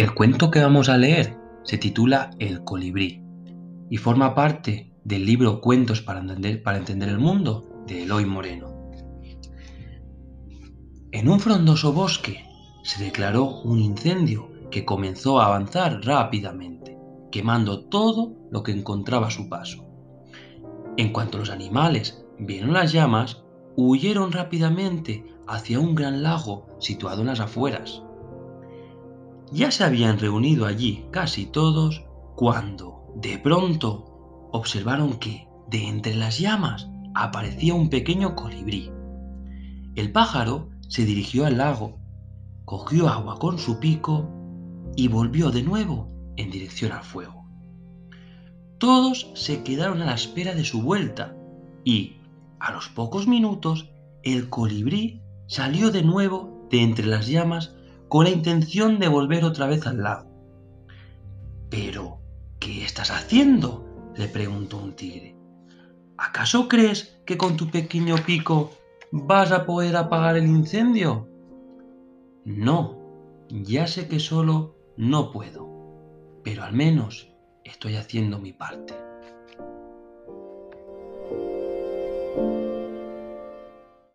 El cuento que vamos a leer se titula El colibrí y forma parte del libro Cuentos para entender, el mundo de Eloy Moreno. En un frondoso bosque se declaró un incendio que comenzó a avanzar rápidamente, quemando todo lo que encontraba a su paso. En cuanto los animales vieron las llamas, huyeron rápidamente hacia un gran lago situado en las afueras. Ya se habían reunido allí casi todos cuando, de pronto, observaron que, de entre las llamas, aparecía un pequeño colibrí. El pájaro se dirigió al lago, cogió agua con su pico y volvió de nuevo en dirección al fuego. Todos se quedaron a la espera de su vuelta y, a los pocos minutos, el colibrí salió de nuevo de entre las llamas con la intención de volver otra vez al lago. Pero, ¿qué estás haciendo? le preguntó un tigre. ¿Acaso crees que con tu pequeño pico vas a poder apagar el incendio? No, ya sé que solo no puedo, pero al menos estoy haciendo mi parte.